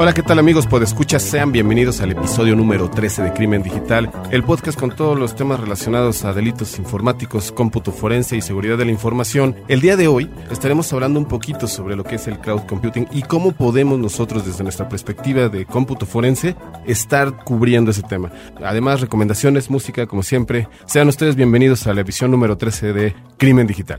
Hola, ¿qué tal amigos? Podescuchas, sean bienvenidos al episodio número 13 de Crimen Digital, el podcast con todos los temas relacionados a delitos informáticos, cómputo forense y seguridad de la información. El día de hoy estaremos hablando un poquito sobre lo que es el cloud computing y cómo podemos nosotros desde nuestra perspectiva de cómputo forense estar cubriendo ese tema. Además, recomendaciones, música, como siempre. Sean ustedes bienvenidos a la edición número 13 de Crimen Digital.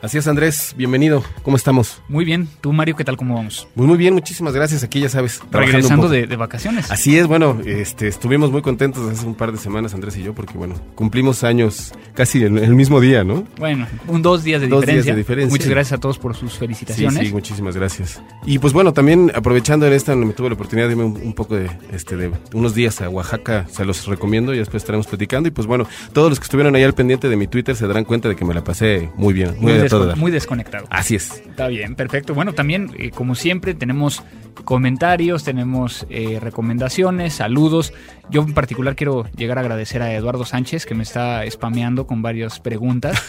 Así es, Andrés, bienvenido. ¿Cómo estamos? Muy bien. ¿Tú, Mario, qué tal? ¿Cómo vamos? Muy, muy bien, muchísimas gracias. Aquí ya sabes. Regresando de, de, vacaciones. Así es, bueno, este, estuvimos muy contentos hace un par de semanas, Andrés y yo, porque, bueno, cumplimos años casi en el mismo día, ¿no? Bueno, un dos días de, dos diferencia. días de diferencia. Muchas gracias a todos por sus felicitaciones. Sí, sí, muchísimas gracias. Y pues bueno, también aprovechando en esta, me tuve la oportunidad de irme un, un, poco de, este, de unos días a Oaxaca, se los recomiendo y después estaremos platicando. Y pues bueno, todos los que estuvieron ahí al pendiente de mi Twitter se darán cuenta de que me la pasé muy bien, muy, muy, muy desconectado. Así es. Está bien, perfecto. Bueno, también, eh, como siempre, tenemos comentarios, tenemos eh, recomendaciones, saludos. Yo en particular quiero llegar a agradecer a Eduardo Sánchez que me está spameando con varias preguntas.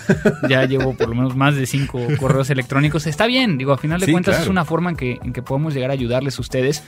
ya llevo por lo menos más de cinco correos electrónicos. Está bien, digo, a final de Sí, cuentas claro. es una forma en que, en que podemos llegar a ayudarles a ustedes.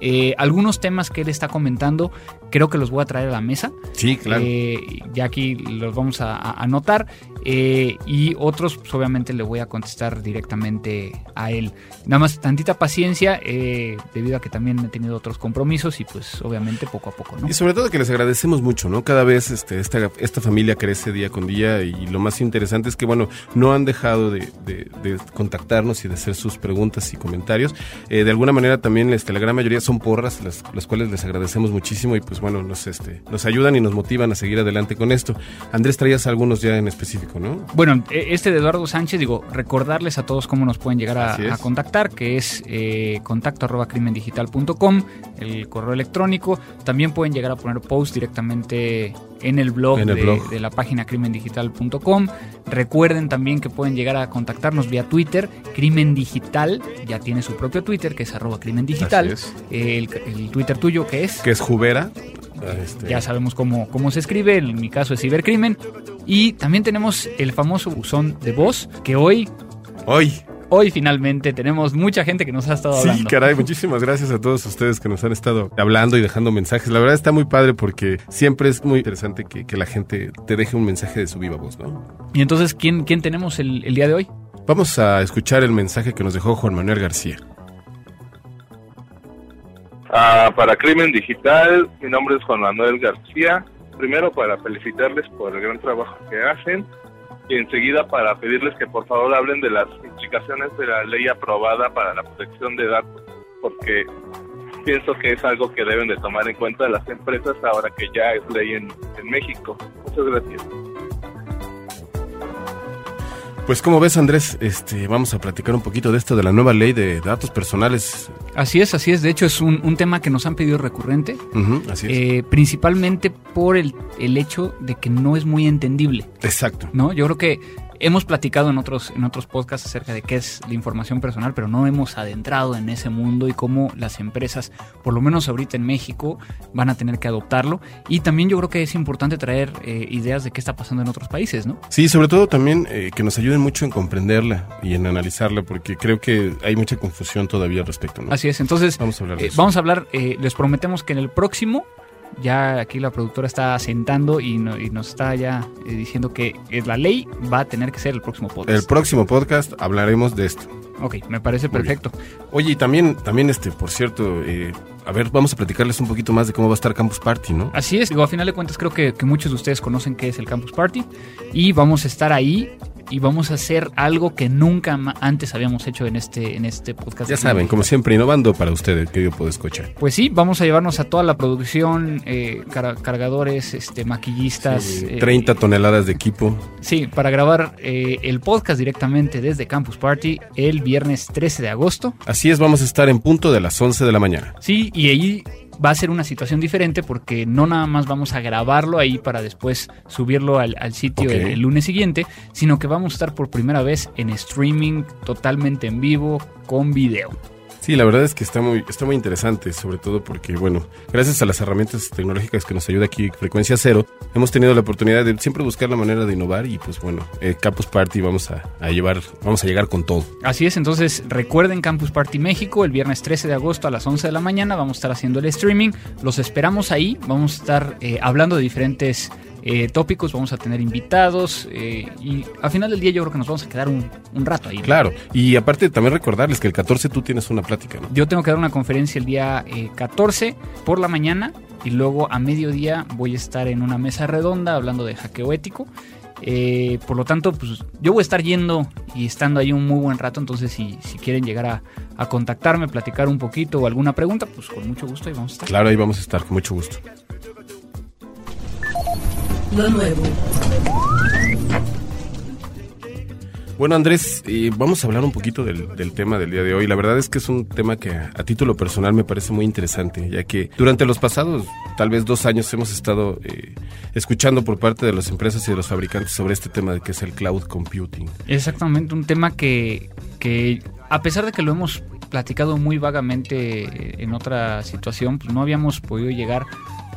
Eh, algunos temas que él está comentando creo que los voy a traer a la mesa. Sí, claro. Eh, ya aquí los vamos a, a anotar. Eh, y otros, pues, obviamente, le voy a contestar directamente a él. Nada más tantita paciencia, eh, debido a que también he tenido otros compromisos y pues obviamente poco a poco, ¿no? Y sobre todo que les agradecemos mucho, ¿no? Cada vez este, esta, esta familia crece día con día y lo más interesante es que, bueno, no han dejado de, de, de contactarnos y de hacer sus preguntas y comentarios. Eh, de alguna manera también este, la gran mayoría son porras, las, las cuales les agradecemos muchísimo y pues bueno, nos, este, nos ayudan y nos motivan a seguir adelante con esto. Andrés, traías algunos ya en específico, ¿no? Bueno, eh, este de Eduardo Sánchez, digo, recordarles a todos cómo nos pueden llegar a contactar, que es eh, contacto arroba crimendigital.com, el correo electrónico. También pueden llegar a poner post directamente en el blog, En el de, blog. de la página crimendigital.com. Recuerden también que pueden llegar a contactarnos vía Twitter. Crimen Digital ya tiene su propio Twitter, que es arroba crimen digital. Es. El, el Twitter tuyo, que es... Que es Jubera. Este, Ya sabemos cómo, cómo se escribe, en mi caso es cibercrimen. Y también tenemos el famoso buzón de voz, que hoy, Hoy. Hoy finalmente tenemos mucha gente que nos ha estado Sí, hablando. caray, muchísimas gracias a todos ustedes que nos han estado hablando y dejando mensajes. La verdad está muy padre porque siempre es muy interesante que, que la gente te deje un mensaje de su viva voz, ¿no? Y entonces, ¿quién, quién tenemos el, el día de hoy? Vamos a escuchar el mensaje que nos dejó Juan Manuel García. Ah, para Crimen Digital, mi nombre es Juan Manuel García. Primero para felicitarles por el gran trabajo que hacen y enseguida para pedirles que por favor hablen de las implicaciones de la ley aprobada para la protección de datos, porque pienso que es algo que deben de tomar en cuenta las empresas ahora que ya es ley en, en México. Muchas gracias. Pues como ves Andrés, este, vamos a platicar un poquito de esto de la nueva ley de datos personales. Así es, así es. De hecho, es un, un tema que nos han pedido recurrente, Ujú, así es. eh, principalmente por el, el hecho de que no es muy entendible. Exacto. ¿no? Yo creo que hemos platicado en otros, en otros podcasts acerca de qué es la información personal, pero no hemos adentrado en ese mundo y cómo las empresas, por lo menos ahorita en México, van a tener que adoptarlo. Y también yo creo que es importante traer eh, ideas de qué está pasando en otros países, ¿no? Sí, sobre todo también eh, que nos ayuden mucho en comprenderla y en analizarla, porque creo que hay mucha confusión todavía al respecto, ¿no? Así es. Entonces, Vamos a hablar de eh, vamos a hablar, eh, les prometemos que en el próximo ya aquí la productora está sentando y, no- y nos está ya eh, diciendo que la ley va a tener que ser el próximo podcast. El próximo podcast hablaremos de esto. ok, me parece Muy bien. perfecto. Oye, y también, también este, por cierto, eh, a ver, vamos a platicarles un poquito más de cómo va a estar Campus Party, ¿no? Así es, digo, a final de cuentas creo que, que muchos de ustedes conocen qué es el Campus Party y vamos a estar ahí y vamos a hacer algo que nunca antes habíamos hecho en este, en este podcast. Ya saben, como siempre, innovando para ustedes, que yo puedo escuchar. Pues sí, vamos a llevarnos a toda la producción, eh, cargadores, este, maquillistas. 30 eh, toneladas de equipo. Sí, para grabar eh, el podcast directamente desde Campus Party el viernes 13 de agosto. Así es, vamos a estar en punto de las 11 de la mañana. Sí, y ahí va a ser una situación diferente porque no nada más vamos a grabarlo ahí para después subirlo al, sitio el, lunes siguiente, sino que vamos a estar por primera vez en streaming totalmente en vivo con video. Sí, la verdad es que está muy, está muy interesante, sobre todo porque, bueno, gracias a las herramientas tecnológicas que nos ayuda aquí Frecuencia Cero, hemos tenido la oportunidad de siempre buscar la manera de innovar y pues bueno, eh, Campus Party vamos a, llevar, vamos a llegar con todo. Así es, entonces recuerden Campus Party México, el viernes 13 de agosto a las 11 de la mañana vamos a estar haciendo el streaming, los esperamos ahí, vamos a estar eh, hablando de diferentes eh, tópicos, vamos a tener invitados eh, y al final del día yo creo que nos vamos a quedar un, rato ahí. Claro, y aparte también recordarles que el 14 tú tienes una plática, ¿no? Yo tengo que dar una conferencia el día 14 eh, por la mañana y luego a mediodía voy a estar en una mesa redonda hablando de hackeo ético. por lo tanto, pues yo voy a estar yendo y estando ahí un muy buen rato, entonces si, si quieren llegar a, a contactarme, platicar un poquito o alguna pregunta, pues con mucho gusto ahí vamos a estar. Claro, ahí vamos a estar, con mucho gusto lo nuevo. Bueno, Andrés, vamos a hablar un poquito del, tema del día de hoy. La verdad es que es un tema que a, título personal me parece muy interesante, ya que durante los pasados, tal vez dos años, hemos estado eh, escuchando por parte de las empresas y de los fabricantes sobre este tema de que es el cloud computing. Exactamente, un tema que, que a pesar de que lo hemos platicado muy vagamente en otra situación, pues no habíamos podido llegar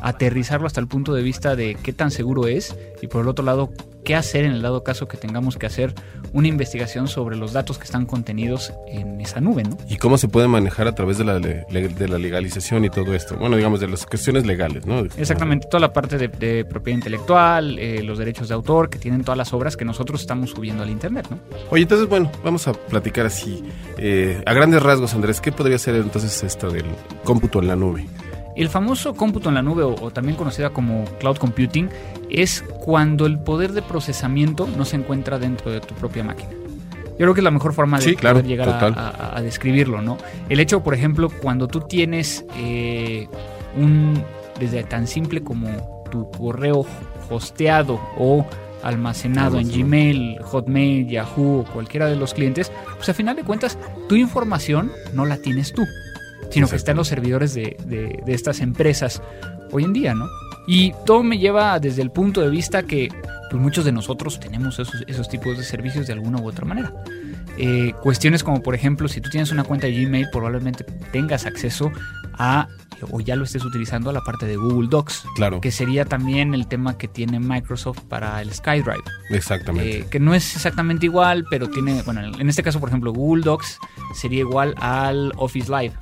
aterrizarlo hasta el punto de vista de qué tan seguro es y por el otro lado qué hacer en el dado caso que tengamos que hacer una investigación sobre los datos que están contenidos en esa nube, ¿no? Y cómo se puede manejar a través de la, de la legalización y todo esto. Bueno, digamos, de las cuestiones legales, ¿no? Exactamente, toda la parte de, propiedad intelectual, eh, los derechos de autor que tienen todas las obras que nosotros estamos subiendo al Internet, ¿no? Oye, entonces, bueno, vamos a platicar así. Eh, a grandes rasgos, Andrés, ¿qué podría ser entonces esto del cómputo en la nube? El famoso cómputo en la nube o, también conocida como cloud computing es cuando el poder de procesamiento no se encuentra dentro de tu propia máquina. Yo creo que es la mejor forma de poder llegar a, describirlo, ¿no? El hecho, por ejemplo, cuando tú tienes eh, un, desde tan simple como tu correo hosteado o almacenado en Gmail, Hotmail, Yahoo o cualquiera de los clientes, pues a final de cuentas tu información no la tienes tú sino que está en los servidores de, de, estas empresas hoy en día, ¿no? Y todo me lleva desde el punto de vista que pues, muchos de nosotros tenemos esos, esos tipos de servicios de alguna u otra manera. Eh, cuestiones como, por ejemplo, si tú tienes una cuenta de Gmail, probablemente tengas acceso a o ya lo estés utilizando a la parte de Google Docs. Claro. Que sería también el tema que tiene Microsoft para el SkyDrive. Exactamente. Eh, que no es exactamente igual, pero tiene, bueno, en este caso, por ejemplo, Google Docs sería igual al Office Live,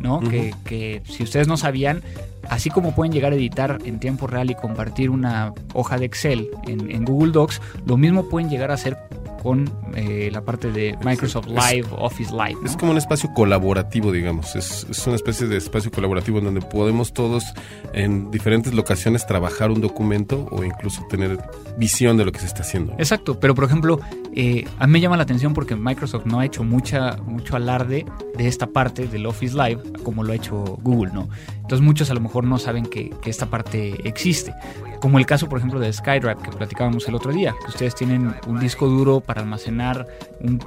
¿no? que, que si ustedes no sabían, así como pueden llegar a editar en tiempo real y compartir una hoja de Excel en, en Google Docs, lo mismo pueden llegar a hacer con eh, la parte de Microsoft Live, Office Live. Es como un espacio colaborativo, digamos. Es, es, una especie de espacio colaborativo en donde podemos todos en diferentes locaciones trabajar un documento o incluso tener visión de lo que se está haciendo. Exacto, pero por ejemplo, eh, a mí me llama la atención porque Microsoft no ha hecho mucha, mucho alarde de esta parte del Office Live como lo ha hecho Google, ¿no? Entonces muchos a lo mejor no saben que, que esta parte existe. Como el caso, por ejemplo, de SkyDrive que platicábamos el otro día, que ustedes tienen un disco duro para almacenar un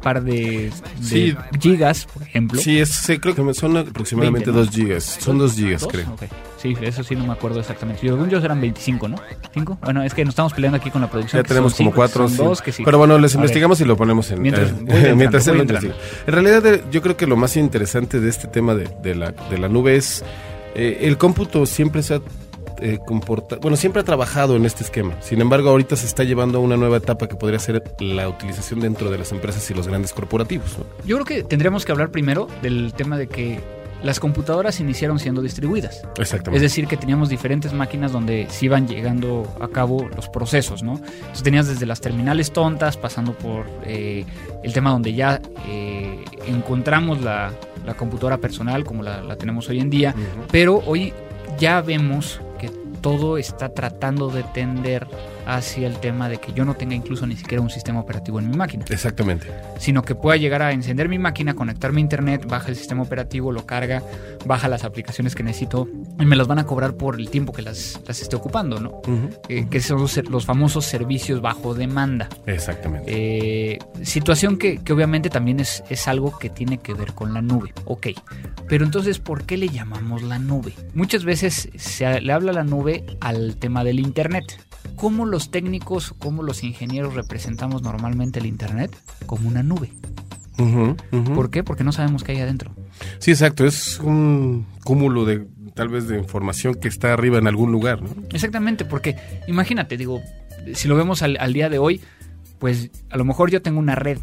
par de, gigas, por ejemplo. Sí, es, creo que son aproximadamente 2 gigas. Son 2 gigas, creo. Sí, eso sí no me acuerdo exactamente. Según yo eran 25, ¿no? ¿5? Bueno, es que nos estamos peleando aquí con la producción. Ya tenemos como 4 o Pero bueno, les investigamos y lo ponemos en... Mientras, eh, mientras En realidad, yo creo que lo más interesante de este tema de, de, la, de la nube es... Eh, el cómputo siempre se ha eh, comporta, bueno, siempre ha trabajado en este esquema. Sin embargo, ahorita se está llevando a una nueva etapa que podría ser la utilización dentro de las empresas y los grandes corporativos. Yo creo que tendríamos que hablar primero del tema de que las computadoras iniciaron siendo distribuidas. Exactamente. Es decir, que teníamos diferentes máquinas donde se iban llegando a cabo los procesos, ¿no? Entonces tenías desde las terminales tontas, pasando por eh, el tema donde ya eh, encontramos la, computadora personal como la, tenemos hoy en día, pero hoy ya vemos todo está tratando de tender hacia el tema de que yo no tenga incluso ni siquiera un sistema operativo en mi máquina. Exactamente. Sino que pueda llegar a encender mi máquina, conectarme a internet, baja el sistema operativo, lo carga, baja las aplicaciones que necesito y me las van a cobrar por el tiempo que las, las esté ocupando, ¿no? Eh, que son los, los famosos servicios bajo demanda. Exactamente. Eh, situación que, que obviamente también es, es algo que tiene que ver con la nube. Ok, pero entonces, ¿por qué le llamamos la nube? Muchas veces se le habla la nube al tema del Internet. ¿Cómo los técnicos, cómo los ingenieros representamos normalmente el Internet? Como una nube. ¿Por qué? Porque no sabemos qué hay adentro. Sí, exacto. Es un cúmulo de tal vez de información que está arriba en algún lugar, ¿no? Exactamente, porque imagínate, digo, si lo vemos al, al día de hoy, pues a lo mejor yo tengo una red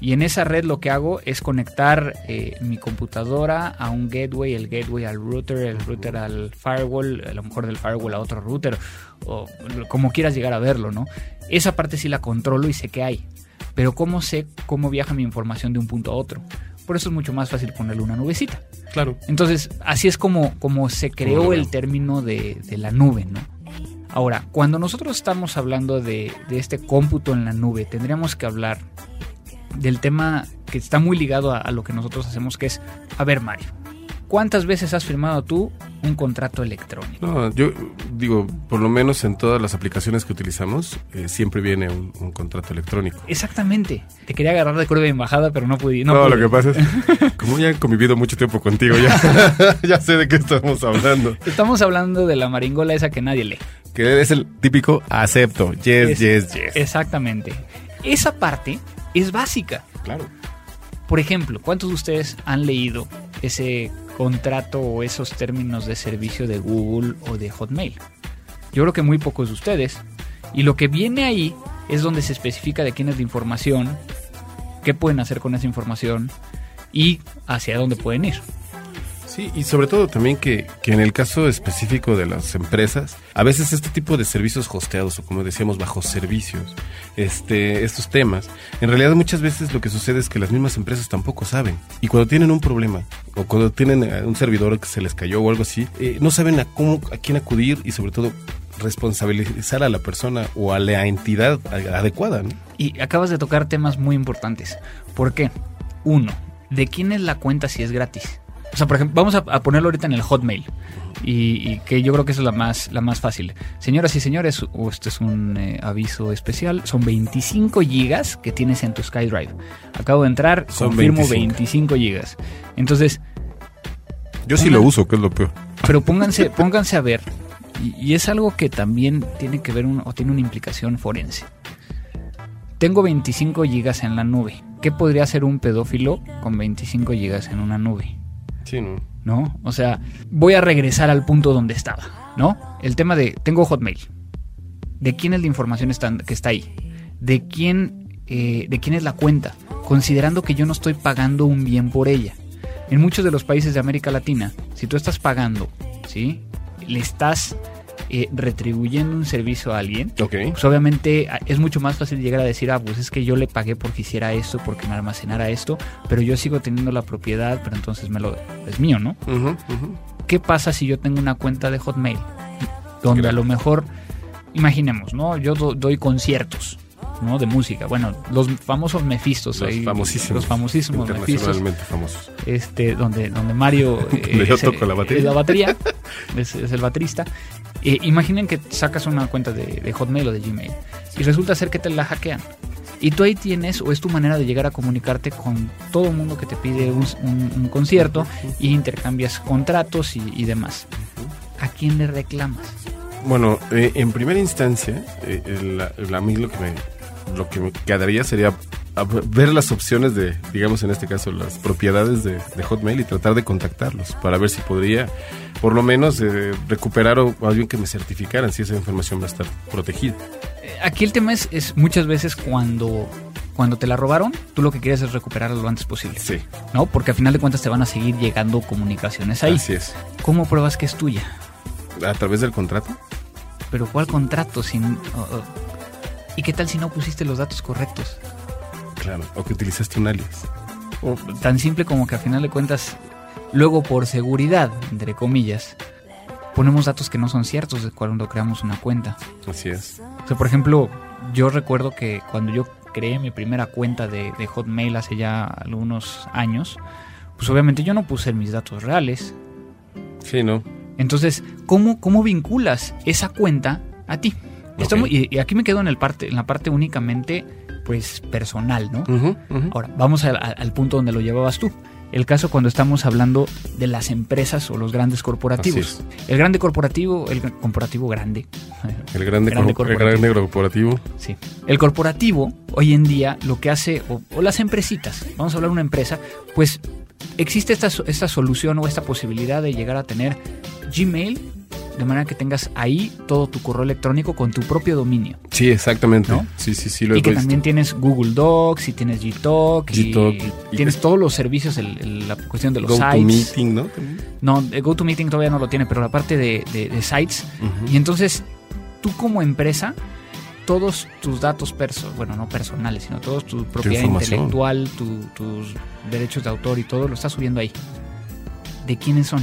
y en esa red lo que hago es conectar eh, mi computadora a un gateway, el gateway al router, el router al firewall, a lo mejor del firewall a otro router, o como quieras llegar a verlo, ¿no? Esa parte sí la controlo y sé qué hay. Pero ¿cómo sé cómo viaja mi información de un punto a otro? Por eso es mucho más fácil ponerle una nubecita. Claro. Entonces, así es como, como se creó el término de, de la nube, ¿no? Ahora, cuando nosotros estamos hablando de, de este cómputo en la nube, tendríamos que hablar del tema que está muy ligado a, a lo que nosotros hacemos, que es, a ver Mario, ¿cuántas veces has firmado tú un contrato electrónico? No, yo digo, por lo menos en todas las aplicaciones que utilizamos, eh, siempre viene un, un contrato electrónico. Exactamente. Te quería agarrar de curva de embajada, pero no pude. No, No, pude. lo que pasa es, como ya he convivido mucho tiempo contigo, ya, ya sé de qué estamos hablando. Estamos hablando de la maringola esa que nadie lee. Que es el típico acepto, yes, Es- yes, yes. Exactamente. Esa parte es básica. Claro. Por ejemplo, ¿cuántos de ustedes han leído ese contrato o esos términos de servicio de Google o de Hotmail? Yo creo que muy pocos de ustedes. Y lo que viene ahí es donde se especifica de quién es la información, qué pueden hacer con esa información y hacia dónde pueden ir. Sí, y sobre todo también que, que en el caso específico de las empresas, a veces este tipo de servicios hosteados o como decíamos bajo servicios, este, estos temas, en realidad muchas veces lo que sucede es que las mismas empresas tampoco saben. Y cuando tienen un problema o cuando tienen un servidor que se les cayó o algo así, eh, no saben a cómo, a quién acudir y sobre todo responsabilizar a la persona o a la entidad adecuada. Y acabas de tocar temas muy importantes. ¿Por qué? Uno, ¿de quién es la cuenta si es gratis? O sea, por ejemplo, vamos a, a ponerlo ahorita en el Hotmail. Y, y que yo creo que esa es la más, la más fácil. Señoras y señores, o este es un eh, aviso especial. Son 25 gigas que tienes en tu SkyDrive. Acabo de entrar, Son confirmo 25. 25 gigas. Entonces, Yo sí Una- lo uso, que es lo peor. pero pónganse, pónganse a ver. Y, y es algo que también tiene que ver un- o tiene una implicación forense. Tengo 25 gigas en la nube. ¿Qué podría hacer un pedófilo con 25 gigas en una nube? Sí, ¿no? ¿No? O sea, voy a regresar al punto donde estaba, ¿no? El tema de, tengo Hotmail. ¿De quién es la información que está ahí? ¿De quién, eh, ¿De quién es la cuenta? Considerando que yo no estoy pagando un bien por ella. En muchos de los países de América Latina, si tú estás pagando, ¿sí? Le estás eh, retribuyendo un servicio a alguien, pues obviamente es mucho más fácil llegar a decir, ah, pues es que yo le pagué porque hiciera esto, porque me almacenara esto, pero yo sigo teniendo la propiedad, pero entonces me lo es mío, ¿no? ¿Qué pasa si yo tengo una cuenta de Hotmail? Donde a lo mejor, imaginemos, ¿no? Yo do- doy conciertos, ¿no? De música. Bueno, los famosos Mefistos Los ahí, famosísimos. Los famosísimos Mefistos. Internacionalmente famosos. Este, donde, donde Mario Donde yo es toco la batería. es la batería, es, es el baterista. Eh, imaginen que sacas una cuenta de, Hotmail o de Gmail y resulta ser que te la hackean. Y tú ahí tienes, o es tu manera de llegar a comunicarte con todo el mundo que te pide un, concierto y intercambias contratos y, demás. ¿A quién le reclamas? Bueno, eh, en primera instancia, eh, a mí lo que me lo que me quedaría sería a- ver las opciones de, digamos en este caso, las propiedades de, de Hotmail y tratar de contactarlos para ver si podría, por lo menos, eh, recuperar o más bien que me certificaran si esa información va a estar protegida. Eh, Aquí el tema es, es muchas veces cuando, cuando te la robaron, tú lo que quieres es recuperarla lo antes posible. Sí, ¿No? Porque al final de cuentas te van a seguir llegando comunicaciones ahí. así es. ¿Cómo pruebas que es tuya? A través del contrato. Pero ¿cuál contrato? Sin, ¿Y qué tal si no pusiste los datos correctos? Claro, o que utilizaste un alias. O tan simple como que al final de cuentas, luego por seguridad, entre comillas, ponemos datos que no son ciertos de cuando creamos una cuenta. Así es. O sea, por ejemplo, yo recuerdo que cuando yo creé mi primera cuenta de, de Hotmail hace ya algunos años, pues obviamente yo no puse mis datos reales. Sí, ¿no? Entonces, ¿cómo, cómo vinculas esa cuenta a ti? Esto Ok. muy- y, y aquí me quedo en, el parte, en la parte únicamente pues personal, ¿no? Ahora, vamos al, punto donde lo llevabas tú. El caso cuando estamos hablando de las empresas o los grandes corporativos. El grande corporativo, el corporativo grande. El grande, Grande cor- el corporativo. grande corporativo. Sí. El corporativo, hoy en día, lo que hace, o, o las empresitas, vamos a hablar de una empresa, pues existe esta, esta solución o esta posibilidad de llegar a tener Gmail, de manera que tengas ahí todo tu correo electrónico con tu propio dominio. Sí, exactamente. ¿No? Sí, sí, sí, lo he y que visto. también tienes Google Docs y tienes Gtalk, Gtalk, y- tienes todos los servicios, el- el- la cuestión de los Go sites. meeting, ¿no? También. No, GoToMeeting todavía no lo tiene, pero la parte de, de- de sites. Y entonces, tú como empresa, todos tus datos perso bueno, no personales, sino todos tu propiedad información. intelectual, tu- tus derechos de autor y todo, lo estás subiendo ahí. ¿De quiénes son?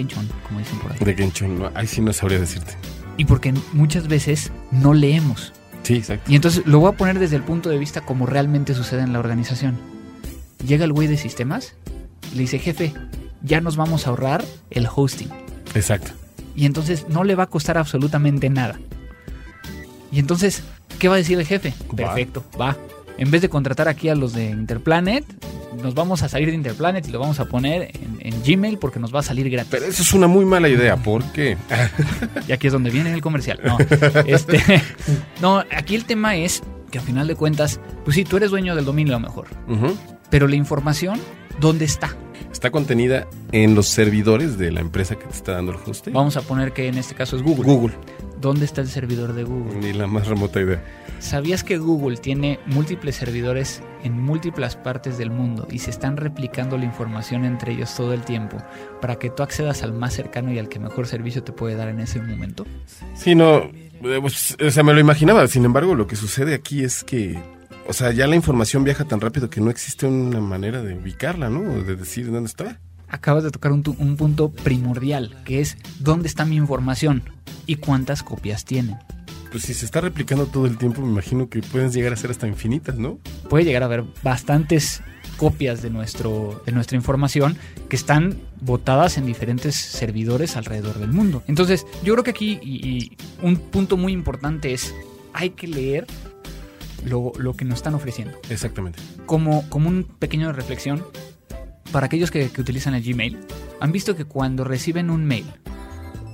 Kenchon, como dicen por ahí. De no, ahí sí no sabría decirte. Y porque muchas veces no leemos. Sí, exacto. Y entonces lo voy a poner desde el punto de vista como realmente sucede en la organización. Llega el güey de sistemas, le dice, jefe, ya nos vamos a ahorrar el hosting. Exacto. Y entonces no le va a costar absolutamente nada. Y entonces, ¿qué va a decir el jefe? Va. Perfecto, va. En vez de contratar aquí a los de Interplanet, nos vamos a salir de Interplanet y lo vamos a poner en, en Gmail porque nos va a salir gratis. Pero eso es una muy mala idea, porque Y aquí es donde viene el comercial. No, este, no, aquí el tema es que a final de cuentas, pues sí, tú eres dueño del dominio a lo mejor. Pero la información, ¿dónde está? Está contenida en los servidores de la empresa que te está dando el hosting. Vamos a poner que en este caso es Google. Google. ¿Dónde está el servidor de Google? Ni la más remota idea. ¿Sabías que Google tiene múltiples servidores en múltiples partes del mundo y se están replicando la información entre ellos todo el tiempo para que tú accedas al más cercano y al que mejor servicio te puede dar en ese momento? Sí, no, eh, pues, o sea, me lo imaginaba. Sin embargo, lo que sucede aquí es que, o sea, ya la información viaja tan rápido que no existe una manera de ubicarla, ¿no? De decir dónde está. Acabas de tocar un, un punto primordial, que es dónde está mi información y cuántas copias tienen. Pues si se está replicando todo el tiempo, me imagino que pueden llegar a ser hasta infinitas, ¿no? Puede llegar a haber bastantes copias de, nuestro, de nuestra información que están botadas en diferentes servidores alrededor del mundo. Entonces, yo creo que aquí y, y un punto muy importante es, hay que leer lo, lo que nos están ofreciendo. Exactamente. Como, como un pequeño reflexión, para aquellos que, que utilizan el Gmail, han visto que cuando reciben un mail,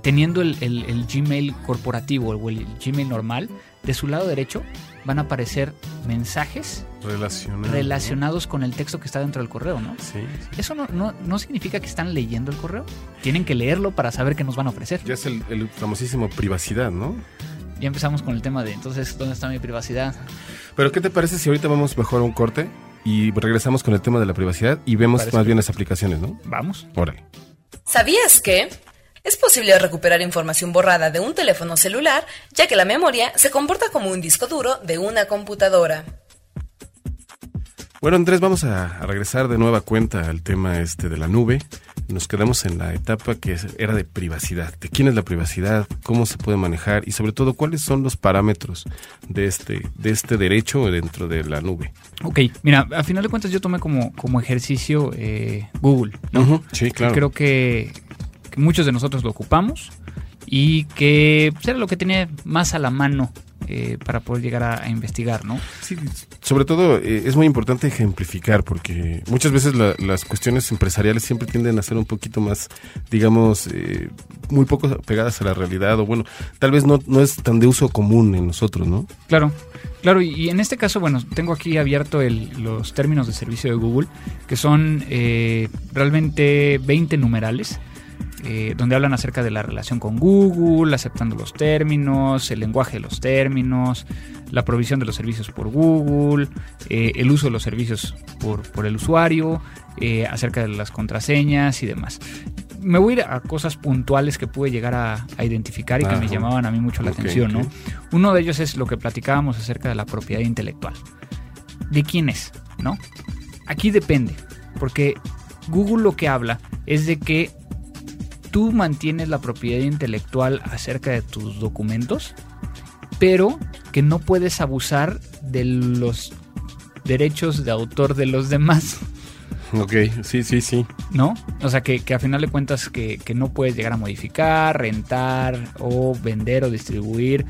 teniendo el, el- el Gmail corporativo o el Gmail normal, de su lado derecho van a aparecer mensajes Relacionado. relacionados con el texto que está dentro del correo, ¿no? Sí, sí. Eso no, no, no significa que están leyendo el correo. Tienen que leerlo para saber qué nos van a ofrecer. Ya es el, el famosísimo privacidad, ¿no? Ya empezamos con el tema de entonces, ¿dónde está mi privacidad? Pero ¿qué te parece si ahorita vamos mejor a un corte y regresamos con el tema de la privacidad y vemos Parece más bien las aplicaciones, ¿no? Vamos. Órale. ¿Sabías que? Es posible recuperar información borrada de un teléfono celular, ya que la memoria se comporta como un disco duro de una computadora. Bueno, Andrés, vamos a, a regresar de nueva cuenta al tema este de la nube. Nos quedamos en la etapa que era de privacidad. ¿De quién es la privacidad? ¿Cómo se puede manejar? Y sobre todo, ¿cuáles son los parámetros de este, de este derecho dentro de la nube? Ok, mira, a final de cuentas yo tomé como, como ejercicio eh, Google, ¿no? Sí, claro. Creo que, que muchos de nosotros lo ocupamos y que pues, era lo que tenía más a la mano eh, para poder llegar a, a investigar, ¿no? Sí, sobre todo eh, es muy importante ejemplificar porque muchas veces la- las cuestiones empresariales siempre tienden a ser un poquito más, digamos, eh, muy poco pegadas a la realidad o bueno, tal vez no, no es tan de uso común en nosotros, ¿no? Claro, claro, y, y en este caso, bueno, tengo aquí abierto el- los términos de servicio de Google, que son eh, realmente 20 numerales, eh, donde hablan acerca de la relación con Google, aceptando los términos, el lenguaje de los términos, la provisión de los servicios por Google, eh, el uso de los servicios por, por el usuario, eh, acerca de las contraseñas y demás. Me voy a ir a cosas puntuales que pude llegar a, a identificar y que me llamaban a mí mucho la atención. Uno de ellos es lo que platicábamos acerca de la propiedad intelectual. ¿De quién es? ¿No? Aquí depende, porque Google lo que habla es de que tú mantienes la propiedad intelectual acerca de tus documentos, pero que no puedes abusar de los derechos de autor de los demás. Ok, sí, sí, sí. ¿No? O sea, que, que a final de cuentas que, que no puedes llegar a modificar, rentar o vender o distribuir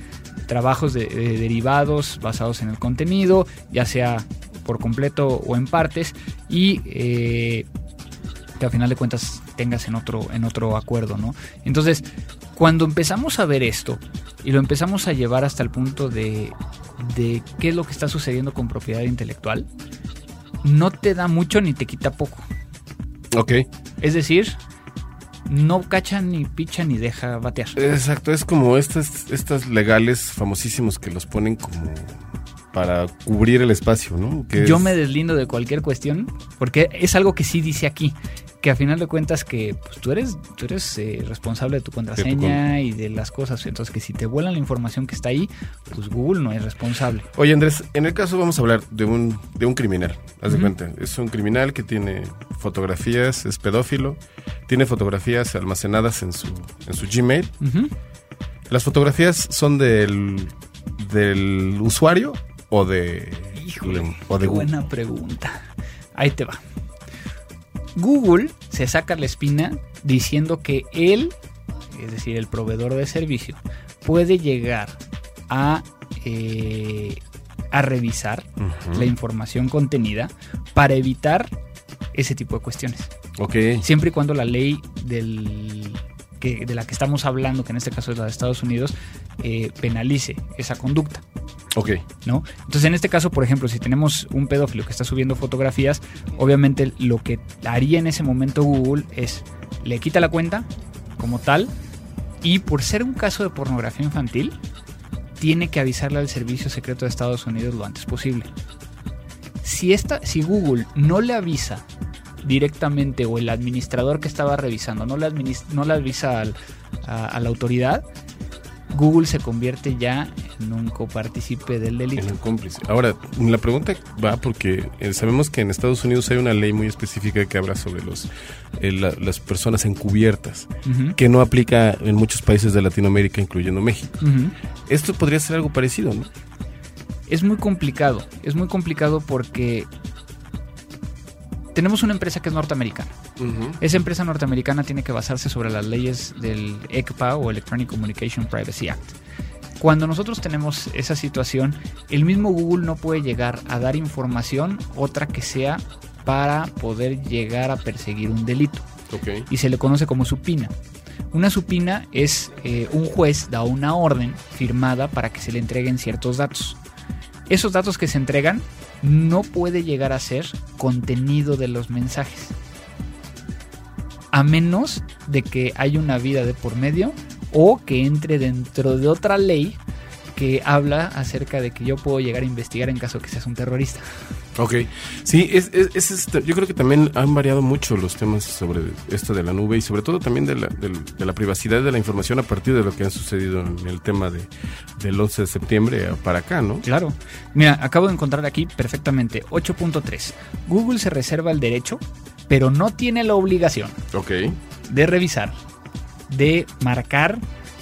trabajos de, de derivados basados en el contenido, ya sea por completo o en partes, y eh, que a final de cuentas tengas en otro, en otro acuerdo, ¿no? Entonces, cuando empezamos a ver esto y lo empezamos a llevar hasta el punto de, de qué es lo que está sucediendo con propiedad intelectual, no te da mucho ni te quita poco. Ok. Es decir, no cacha ni picha ni deja batear. Exacto, es como estas, estas legales famosísimos que los ponen como para cubrir el espacio, ¿no? Que Yo es- me deslindo de cualquier cuestión porque es algo que sí dice aquí. Que a final de cuentas que pues, tú eres, tú eres eh, responsable de tu contraseña y de las cosas. Entonces que si te vuelan la información que está ahí, pues Google no es responsable. Oye Andrés, en el caso vamos a hablar de un, de un criminal, haz de cuenta. Es un criminal que tiene fotografías, es pedófilo, tiene fotografías almacenadas en su, en su Gmail. ¿Las fotografías son del, del usuario o de, Híjole, o de qué buena pregunta. Ahí te va. Google se saca la espina diciendo que él, es decir, el proveedor de servicio, puede llegar a, eh, a revisar la información contenida para evitar ese tipo de cuestiones. Siempre y cuando la ley del, que, de la que estamos hablando, que en este caso es la de Estados Unidos, eh, penalice esa conducta. Ok. ¿no? Entonces, en este caso, por ejemplo, si tenemos un pedófilo que está subiendo fotografías, obviamente lo que haría en ese momento Google es le quita la cuenta como tal y por ser un caso de pornografía infantil, tiene que avisarle al Servicio Secreto de Estados Unidos lo antes posible. Si, esta, si Google no le avisa directamente o el administrador que estaba revisando no le, no le avisa al- a- a la autoridad, Google se convierte ya en un copartícipe del delito. En un cómplice. Ahora, la pregunta va porque eh, sabemos que en Estados Unidos hay una ley muy específica que habla sobre los eh, la- las personas encubiertas, que no aplica en muchos países de Latinoamérica, incluyendo México. Esto podría ser algo parecido, ¿no? Es muy complicado, es muy complicado porque tenemos una empresa que es norteamericana. Esa empresa norteamericana tiene que basarse sobre las leyes del ECPA o Electronic Communication Privacy Act. Cuando nosotros tenemos esa situación, el mismo Google no puede llegar a dar información otra que sea para poder llegar a perseguir un delito y se le conoce como supina. Una supina es eh, un juez da una orden firmada para que se le entreguen ciertos datos. Esos datos que se entregan no puede llegar a ser contenido de los mensajes. A menos de que haya una vida de por medio o que entre dentro de otra ley que habla acerca de que yo puedo llegar a investigar en caso que seas un terrorista. Ok. Sí, es, es- es este- yo creo que también han variado mucho los temas sobre esto de la nube y sobre todo también de la, del- de la privacidad de la información a partir de lo que ha sucedido en el tema de, del 11 de septiembre para acá, ¿no? Claro. Mira, acabo de encontrar aquí perfectamente 8.3. Google se reserva el derecho, pero no tiene la obligación de revisar, de marcar,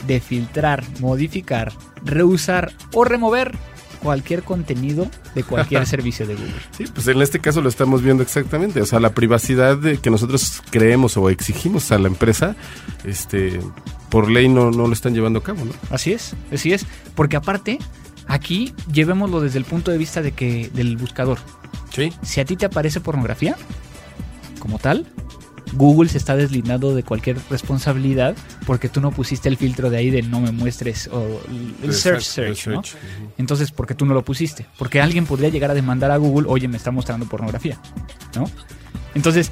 de filtrar, modificar, reusar o remover cualquier contenido de cualquier servicio de Google. Sí, pues en este caso lo estamos viendo exactamente. O sea, la privacidad de que nosotros creemos o exigimos a la empresa, este, por ley no, no lo están llevando a cabo, ¿no? Así es, así es. Porque aparte, aquí llevémoslo desde el punto de vista de que del buscador. Sí. Si a ti te aparece pornografía, como tal, Google se está deslindando de cualquier responsabilidad porque tú no pusiste el filtro de ahí de no me muestres o el search search, ¿no? Entonces, ¿por qué tú no lo pusiste? Porque alguien podría llegar a demandar a Google, oye, me está mostrando pornografía, ¿no? Entonces,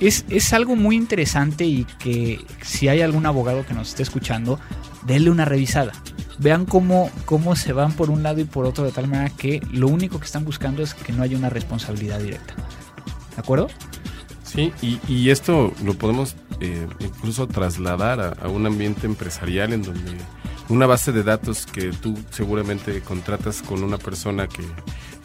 es, es algo muy interesante y que si hay algún abogado que nos esté escuchando, denle una revisada. Vean cómo, cómo se van por un lado y por otro de tal manera que lo único que están buscando es que no haya una responsabilidad directa. ¿De acuerdo? Sí, y, y esto lo podemos eh, incluso trasladar a, a un ambiente empresarial en donde una base de datos que tú seguramente contratas con una persona que,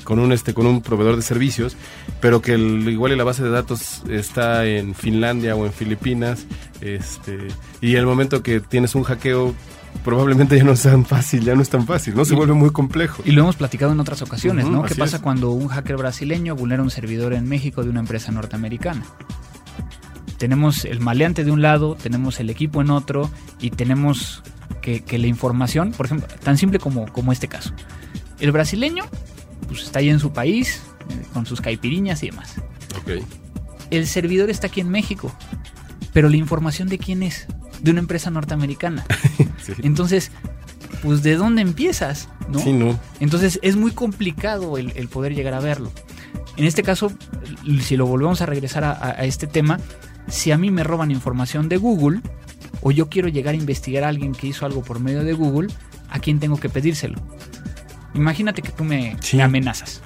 con un este con un proveedor de servicios, pero que igual y la base de datos está en Finlandia o en Filipinas, este y el momento que tienes un hackeo probablemente ya no es tan fácil, ya no es tan fácil, ¿no? Se vuelve muy complejo. Y lo hemos platicado en otras ocasiones, ¿no? ¿Qué pasa es. cuando un hacker brasileño vulnera un servidor en México de una empresa norteamericana? Tenemos el maleante de un lado, tenemos el equipo en otro y tenemos que, que la información, por ejemplo, tan simple como, como este caso. El brasileño, pues está ahí en su país, eh, con sus caipiriñas y demás. El servidor está aquí en México, pero la información de quién es, de una empresa norteamericana. Sí. Entonces, pues ¿de dónde empiezas? ¿no? Sí, no. Entonces es muy complicado el, el poder llegar a verlo. En este caso, si lo volvemos a regresar a, a- a este tema, si a mí me roban información de Google o yo quiero llegar a investigar a alguien que hizo algo por medio de Google, ¿a quién tengo que pedírselo? Imagínate que tú me, Sí. me amenazas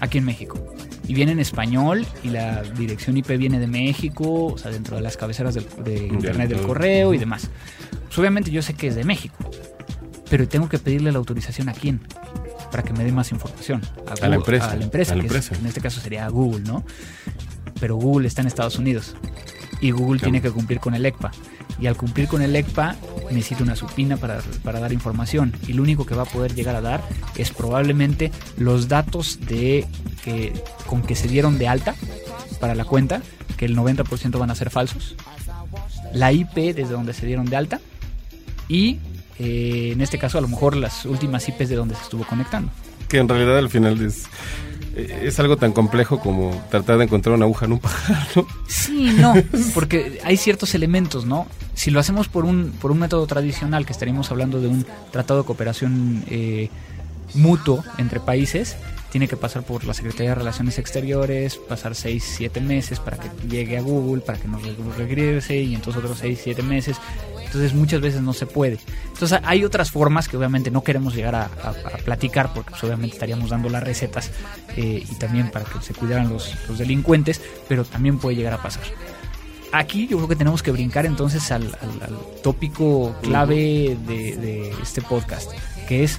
aquí en México y viene en español y la dirección IP viene de México, o sea, dentro de las cabeceras del, de internet del correo y demás. Pues obviamente yo sé que es de México, pero tengo que pedirle la autorización a quién para que me dé más información. A la empresa, A la empresa, a la que es- en este caso sería Google, ¿no? Pero Google está en Estados Unidos y Google Claro. tiene que cumplir con el ECPA. Y al cumplir con el ECPA necesita una supina para, para dar información. Y lo único que va a poder llegar a dar es probablemente los datos de que, con que se dieron de alta para la cuenta, que el 90% van a ser falsos. La IP desde donde se dieron de alta. Y eh, en este caso a lo mejor las últimas IPs de donde se estuvo conectando. Que en realidad al final es, eh, es algo tan complejo como tratar de encontrar una aguja en un pajar, ¿no? Sí, no, porque hay ciertos elementos, ¿no? Si lo hacemos por un, por un método tradicional, que estaríamos hablando de un tratado de cooperación eh, mutuo entre países, tiene que pasar por la Secretaría de Relaciones Exteriores, pasar 6, 7 meses para que llegue a Google, para que nos re- regrese y entonces otros 6, 7 meses. Entonces muchas veces no se puede. Entonces hay otras formas que obviamente no queremos llegar a, a- a platicar porque pues, obviamente estaríamos dando las recetas eh, y también para que se cuidaran los, los delincuentes, pero también puede llegar a pasar. Aquí yo creo que tenemos que brincar entonces al, al- al tópico clave de, de este podcast, que es,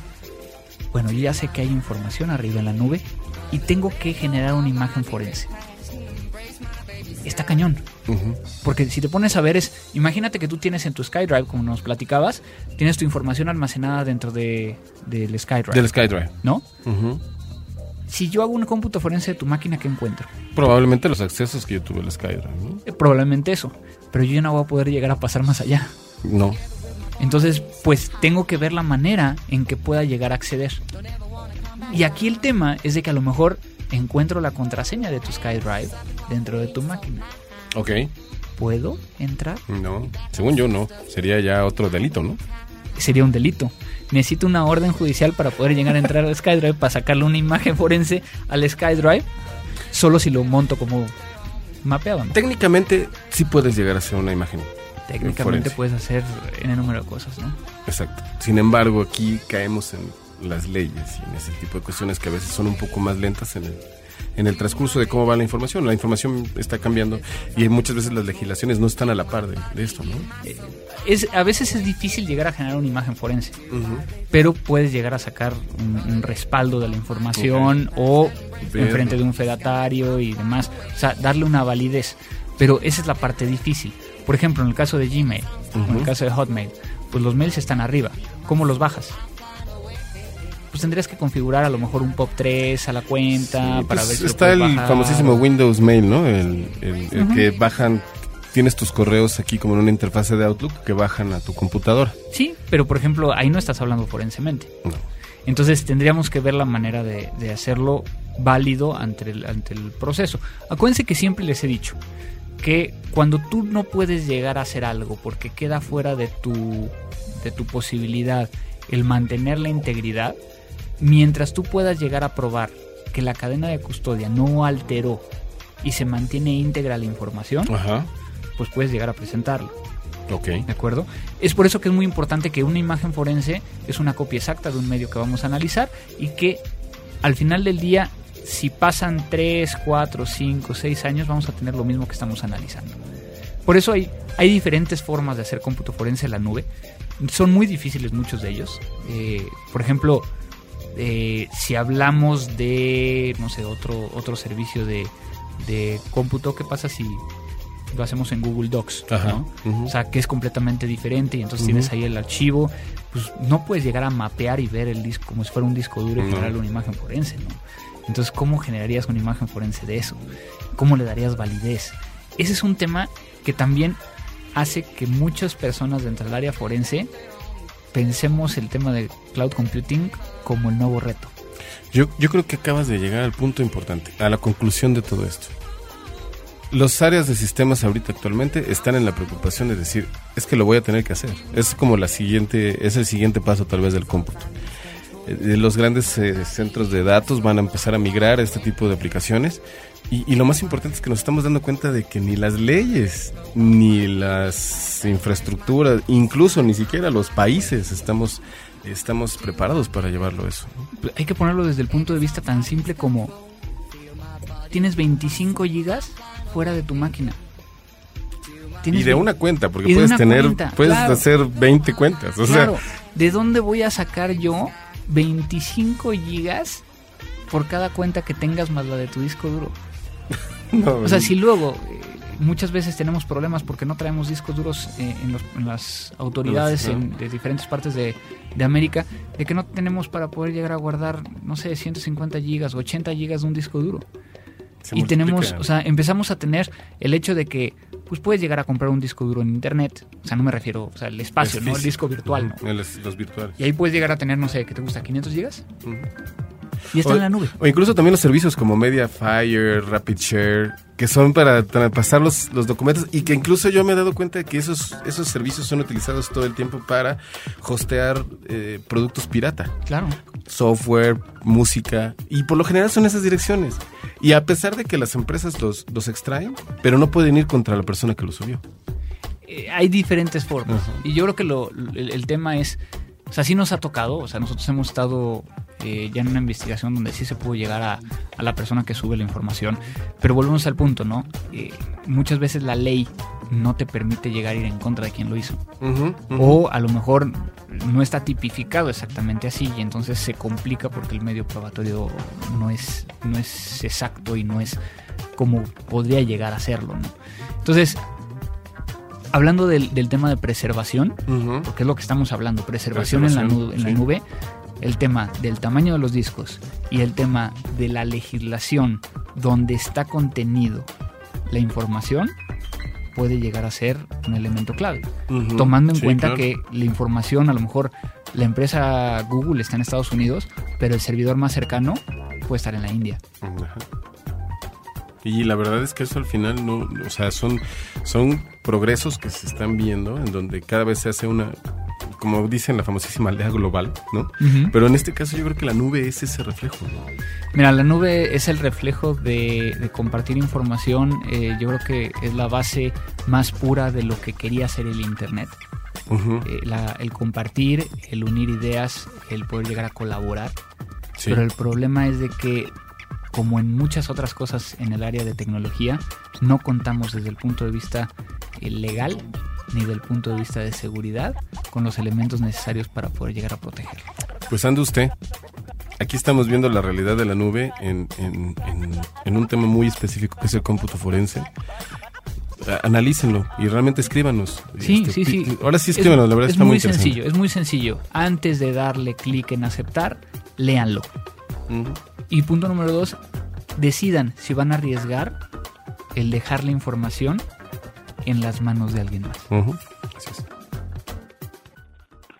bueno, yo ya sé que hay información arriba en la nube y tengo que generar una imagen forense. Está cañón. Porque si te pones a ver es, imagínate que tú tienes en tu SkyDrive, como nos platicabas, tienes tu información almacenada dentro de, del SkyDrive, Del SkyDrive. ¿no? Si yo hago un cómputo forense de tu máquina, ¿qué encuentro? Probablemente los accesos que yo tuve al SkyDrive, ¿no? Eh, probablemente eso, pero yo ya no voy a poder llegar a pasar más allá. No. Entonces, pues tengo que ver la manera en que pueda llegar a acceder. Y aquí el tema es de que a lo mejor encuentro la contraseña de tu SkyDrive dentro de tu máquina. Ok. ¿Puedo entrar? No. Según yo, no. Sería ya otro delito, ¿no? Sería un delito. Necesito una orden judicial para poder llegar a entrar al SkyDrive para sacarle una imagen forense al SkyDrive, solo si lo monto como mapeado. ¿no? Técnicamente sí puedes llegar a hacer una imagen. Técnicamente forense. puedes hacer en el número de cosas, ¿no? Exacto. Sin embargo, aquí caemos en las leyes y en ese tipo de cuestiones que a veces son un poco más lentas en el, en el transcurso de cómo va la información. La información está cambiando y muchas veces las legislaciones no están a la par de, de esto, ¿no? Es, a veces es difícil llegar a generar una imagen forense. Pero puedes llegar a sacar un, un respaldo de la información o Verlo. enfrente de un fedatario y demás. O sea, darle una validez. Pero esa es la parte difícil. Por ejemplo, en el caso de Gmail, o en el caso de Hotmail, pues los mails están arriba. ¿Cómo los bajas? Pues tendrías que configurar a lo mejor un POP3 a la cuenta Sí, para pues ver si lo está puedes el bajar. famosísimo Windows Mail, ¿no? El, el- el que bajan, tienes tus correos aquí como en una interfase de Outlook que bajan a tu computadora. Sí, pero por ejemplo, ahí no estás hablando forensemente. No. Entonces tendríamos que ver la manera de, de hacerlo válido ante el, ante el proceso. Acuérdense que siempre les he dicho que cuando tú no puedes llegar a hacer algo porque queda fuera de tu, de tu posibilidad el mantener la integridad, mientras tú puedas llegar a probar que la cadena de custodia no alteró y se mantiene íntegra la información, Ajá. pues puedes llegar a presentarlo. Ok. ¿De acuerdo? Es por eso que es muy importante que una imagen forense es una copia exacta de un medio que vamos a analizar y que al final del día, si pasan 3, 4, 5, 6 años, vamos a tener lo mismo que estamos analizando. Por eso hay, hay diferentes formas de hacer cómputo forense en la nube. Son muy difíciles muchos de ellos. Eh, por ejemplo, Eh, si hablamos de, no sé, otro, otro servicio de, de cómputo, ¿qué pasa si lo hacemos en Google Docs? Ajá, ¿no? ujú. O sea, que es completamente diferente y entonces tienes ahí el archivo. Pues no puedes llegar a mapear y ver el disco como si fuera un disco duro y No. generar una imagen forense, ¿no? Entonces, ¿cómo generarías una imagen forense de eso? ¿Cómo le darías validez? Ese es un tema que también hace que muchas personas dentro del área forense pensemos el tema de cloud computing como el nuevo reto. Yo, yo creo que acabas de llegar al punto importante, a la conclusión de todo esto. Los áreas de sistemas ahorita actualmente están en la preocupación de decir, es que lo voy a tener que hacer. Es como la siguiente, es el siguiente paso tal vez del cómputo. Eh, Los grandes eh, centros de datos van a empezar a migrar a este tipo de aplicaciones y, y lo más importante es que nos estamos dando cuenta de que ni las leyes, ni las infraestructuras, incluso ni siquiera los países estamos, estamos preparados para llevarlo eso. ¿no? Hay que ponerlo desde el punto de vista tan simple como tienes 25 gigas fuera de tu máquina. Tienes Y de una cuenta, porque puedes tener, cuenta, puedes claro. hacer 20 cuentas. O claro, ¿de dónde voy a sacar yo 25 gigas por cada cuenta que tengas más la de tu disco duro? sea, no, O sea, si luego eh, muchas veces tenemos problemas porque no traemos discos duros eh, en, los- en las autoridades en- de diferentes partes de, de América, de que no tenemos para poder llegar a guardar, no sé, 150 gigas o 80 gigas de un disco duro. Se y tenemos, o sea, empezamos a tener el hecho de que pues puedes llegar a comprar un disco duro en internet, o sea, no me refiero, o sea, el espacio, Es ¿no? El disco virtual, ¿no? El- los virtuales. Y ahí puedes llegar a tener, no sé, ¿qué te gusta? ¿500 gigas? Y está O- en la nube. O incluso también los servicios como Mediafire, RapidShare, que son para traspasar los, los documentos y que incluso yo me he dado cuenta de que esos, esos servicios son utilizados todo el tiempo para hostear eh, productos pirata. Claro. software, música, y por lo general son esas direcciones. Y a pesar de que las empresas los, los extraen, pero no pueden ir contra la persona que lo subió. Eh, hay diferentes formas. Y yo creo que lo, el, el tema es, o sea, sí nos ha tocado, o sea, nosotros hemos estado eh, ya en una investigación donde sí se pudo llegar a, a la persona que sube la información, pero volvemos al punto, ¿no? Eh, muchas veces la ley no te permite llegar a ir en contra de quien lo hizo. O a lo mejor no está tipificado exactamente así y entonces se complica porque el medio probatorio no es, no es exacto y no es como podría llegar a serlo, ¿no? Entonces, hablando del, del tema de preservación, porque es lo que estamos hablando, preservación, en, la Preservación, nube, en la nube, el tema del tamaño de los discos y el tema de la legislación donde está contenido la información puede llegar a ser un elemento clave. Tomando en Sí, cuenta claro. que la información, a lo mejor la empresa Google está en Estados Unidos, pero el servidor más cercano puede estar en la India. Y la verdad es que eso al final no, o sea, son, son progresos que se están viendo en donde cada vez se hace una, como dicen la famosísima aldea global, ¿no? Pero en este caso yo creo que la nube es ese reflejo, ¿no? Mira, la nube es el reflejo de, de compartir información. eh, yo creo que es la base más pura de lo que quería hacer el Internet. Ujú. Eh, la- el compartir, el unir ideas, el poder llegar a colaborar. Sí. Pero el problema es de que, como en muchas otras cosas en el área de tecnología, no contamos desde el punto de vista eh, legal ni del punto de vista de seguridad con los elementos necesarios para poder llegar a protegerlo. Pues ande usted. Aquí estamos viendo la realidad de la nube en, en- en- en un tema muy específico que es el cómputo forense. Analícenlo y realmente escríbanos. Sí, Este, sí, sí. Ahora sí escríbanos, la verdad es está muy, muy interesante. sencillo, es muy sencillo. Antes de darle clic en aceptar, léanlo. Y punto número dos, decidan si van a arriesgar el dejar la información en las manos de alguien más. Así es.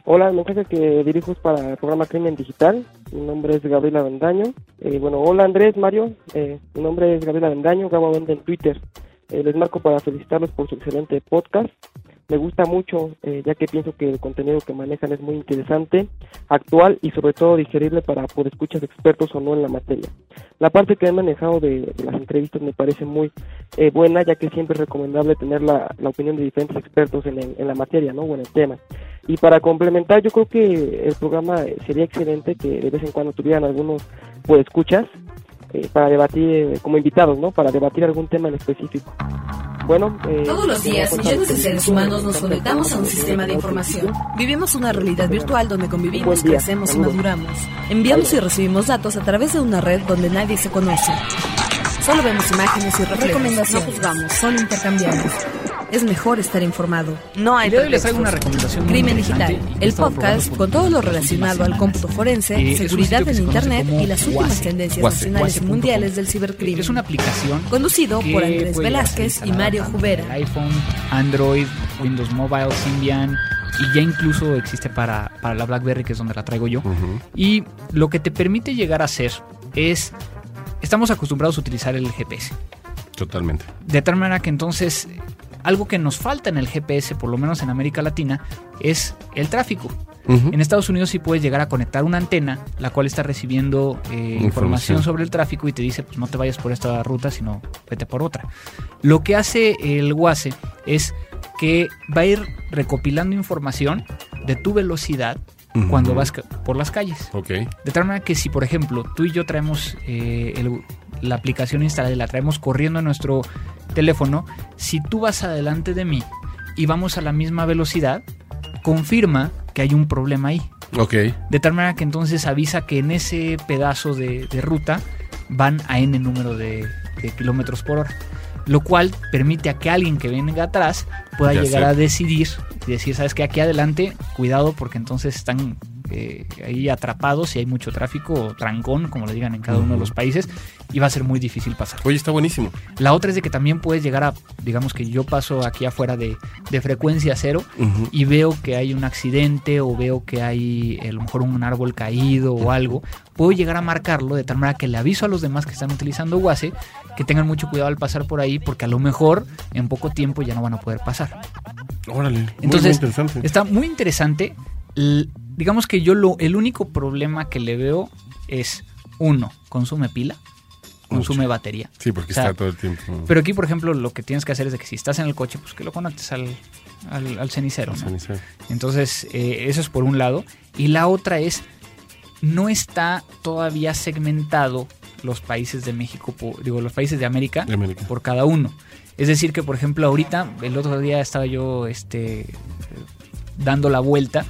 Hola, el mensaje que dirijo es para el programa Crimen Digital. Mi nombre es Gabriela Vendaño. Eh, bueno, hola Andrés, Mario. Eh, mi nombre es Gabriela Vendaño, Gabo Vende en Twitter. Eh, les marco para felicitarlos por su excelente podcast. Me gusta mucho, eh, ya que pienso que el contenido que manejan es muy interesante, actual y sobre todo digerible para por escuchas expertos o no en la materia. La parte que han manejado de, las entrevistas me parece muy eh, buena, ya que siempre es recomendable tener la, la opinión de diferentes expertos en, en la materia, ¿no? O en el tema. Y para complementar, yo creo que el programa eh, sería excelente que de vez en cuando tuvieran algunos pues escuchas eh, para debatir eh, como invitados, ¿no? Para debatir algún tema en específico. Bueno, eh, Todos los días, millones de seres humanos nos conectamos a un sistema de información. Vivimos una realidad virtual donde convivimos, crecemos y maduramos. Enviamos y recibimos datos a través de una red donde nadie se conoce. Solo vemos imágenes y reflejos. Recomendaciones. No juzgamos, solo intercambiamos. Es mejor estar informado. No hay hoy les traigo una recomendación Crimen Digital, el podcast con todo lo relacionado al cómputo forense, Eh, seguridad en Internet y las últimas Guase. tendencias Guase. nacionales y mundiales del cibercrimen. Es una aplicación Conducido por Andrés Velázquez y Mario Jubera. iPhone, Android, Windows Mobile, Symbian y ya incluso existe para, para la BlackBerry, que es donde la traigo yo. Y lo que te permite llegar a hacer es, estamos acostumbrados a utilizar el GPS. Totalmente. De tal manera que entonces algo que nos falta en el GPS, por lo menos en América Latina, es el tráfico. En Estados Unidos sí puedes llegar a conectar una antena, la cual está recibiendo eh, información. Información. sobre el tráfico y te dice, pues no te vayas por esta ruta, sino vete por otra. Lo que hace el WASE es que va a ir recopilando información de tu velocidad cuando vas por las calles. De tal manera que si, por ejemplo, tú y yo traemos eh, el- la aplicación instalada y la traemos corriendo en nuestro teléfono, si tú vas adelante de mí y vamos a la misma velocidad, confirma que hay un problema ahí. Ok. De tal manera que entonces avisa que en ese pedazo de, de ruta van a n número de, de kilómetros por hora. Lo cual permite a que alguien que venga atrás pueda Ya llegar sé. a decidir y decir, sabes que aquí adelante, cuidado porque entonces están eh, ahí atrapados y hay mucho tráfico o trancón, como le digan en cada uno de los países, y va a ser muy difícil pasar. Oye, está buenísimo. La otra es de que también puedes llegar a, digamos que yo paso aquí afuera de, de frecuencia cero y veo que hay un accidente o veo que hay eh, a lo mejor un árbol caído o algo, puedo llegar a marcarlo de tal manera que le aviso a los demás que están utilizando WASE que tengan mucho cuidado al pasar por ahí porque a lo mejor en poco tiempo ya no van a poder pasar. Órale. Muy, Entonces, muy interesante. Está muy interesante. Digamos que yo lo, el único problema que le veo es, uno, consume pila, consume Mucho. batería. Sí, porque o sea, está todo el tiempo. Pero aquí, por ejemplo, lo que tienes que hacer es de que si estás en el coche, pues que lo conectes al, al, al cenicero. ¿no? Sanizar. Entonces, eh, eso es por un lado. Y la otra es, no está todavía segmentado los países de México, digo, los países de América De América. por cada uno. Es decir, que por ejemplo ahorita, el otro día estaba yo este, dando la vuelta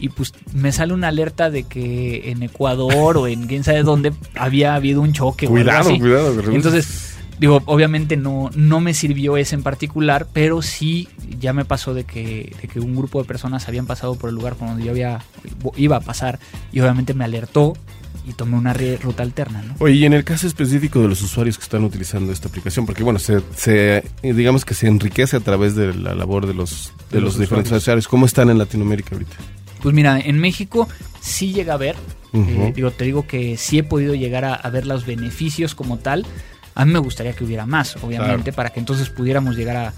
y pues me sale una alerta de que en Ecuador o en quién sabe dónde había habido un choque. o algo Cuidado, así. cuidado. Entonces, digo, obviamente no, no me sirvió ese en particular, pero sí ya me pasó de que, de que un grupo de personas habían pasado por el lugar por donde yo había, iba a pasar y obviamente me alertó y tomé una ruta alterna, ¿no? Oye, y en el caso específico de los usuarios que están utilizando esta aplicación, porque bueno, se, se eh, digamos que se enriquece a través de la labor de los de, De los, los diferentes usuarios. usuarios. ¿Cómo están en Latinoamérica ahorita? Pues mira, en México sí llega a ver, eh, digo, te digo que sí he podido llegar a, a ver los beneficios como tal. A mí me gustaría que hubiera más, obviamente, Claro. para que entonces pudiéramos llegar a,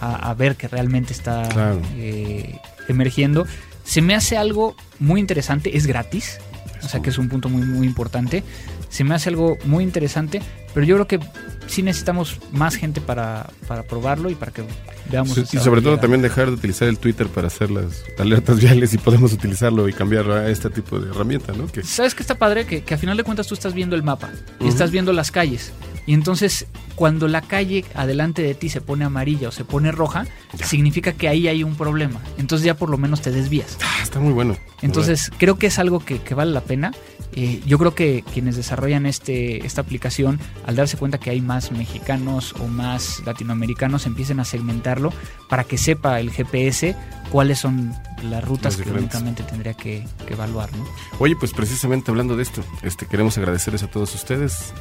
a- a ver que realmente está Claro. eh, emergiendo. Se me hace algo muy interesante, es gratis, o sea que es un punto muy, muy importante. Se me hace algo muy interesante, pero yo creo que sí necesitamos más gente para, para probarlo y para que veamos. Sí, y sobre todo también dejar de utilizar el Twitter para hacer las alertas viales y podemos utilizarlo y cambiar a este tipo de herramienta, ¿no? Que ¿Sabes qué está padre? Que, que a final de cuentas tú estás viendo el mapa y Ujú. estás viendo las calles. Y entonces, cuando la calle adelante de ti se pone amarilla o se pone roja, significa que ahí hay un problema. Entonces ya por lo menos te desvías. ah, está muy bueno. Entonces, creo que es algo que, que vale la pena. Eh, yo creo que quienes desarrollan este, esta aplicación, al darse cuenta que hay más mexicanos o más latinoamericanos, empiecen a segmentarlo para que sepa el GPS cuáles son las rutas que únicamente tendría que, que evaluar. ¿no? Oye, pues precisamente hablando de esto, este queremos agradecerles a todos ustedes.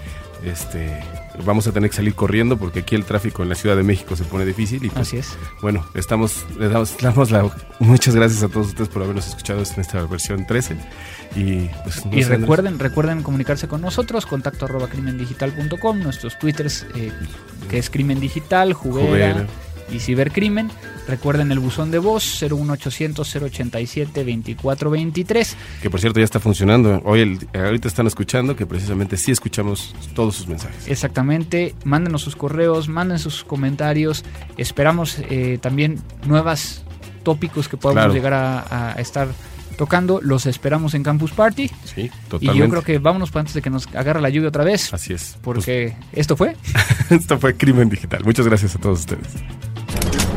Este, vamos a tener que salir corriendo porque aquí el tráfico en la Ciudad de México se pone difícil y pues, Así es. bueno, estamos le damos, damos la muchas gracias a todos ustedes por habernos escuchado en esta versión 13 y pues no Y recuerden, recuerden comunicarse con nosotros, contacto arroba crimendigital.com, nuestros twitters eh, que es Crimen Digital, Jubera, Jubera. Y Cibercrimen. Recuerden el buzón de voz 01800 087 2423. que por cierto ya está funcionando. Hoy el- ahorita están escuchando que precisamente sí escuchamos todos sus mensajes. Exactamente, mándenos sus correos, manden sus comentarios. Esperamos eh, también nuevas tópicos que podamos Claro. llegar a, a estar tocando. Los esperamos en Campus Party. Sí, Y totalmente. yo creo que vámonos antes de que nos agarre la lluvia otra vez. Así es. Porque esto fue Pues, esto fue Crimen Digital. Muchas gracias a todos ustedes.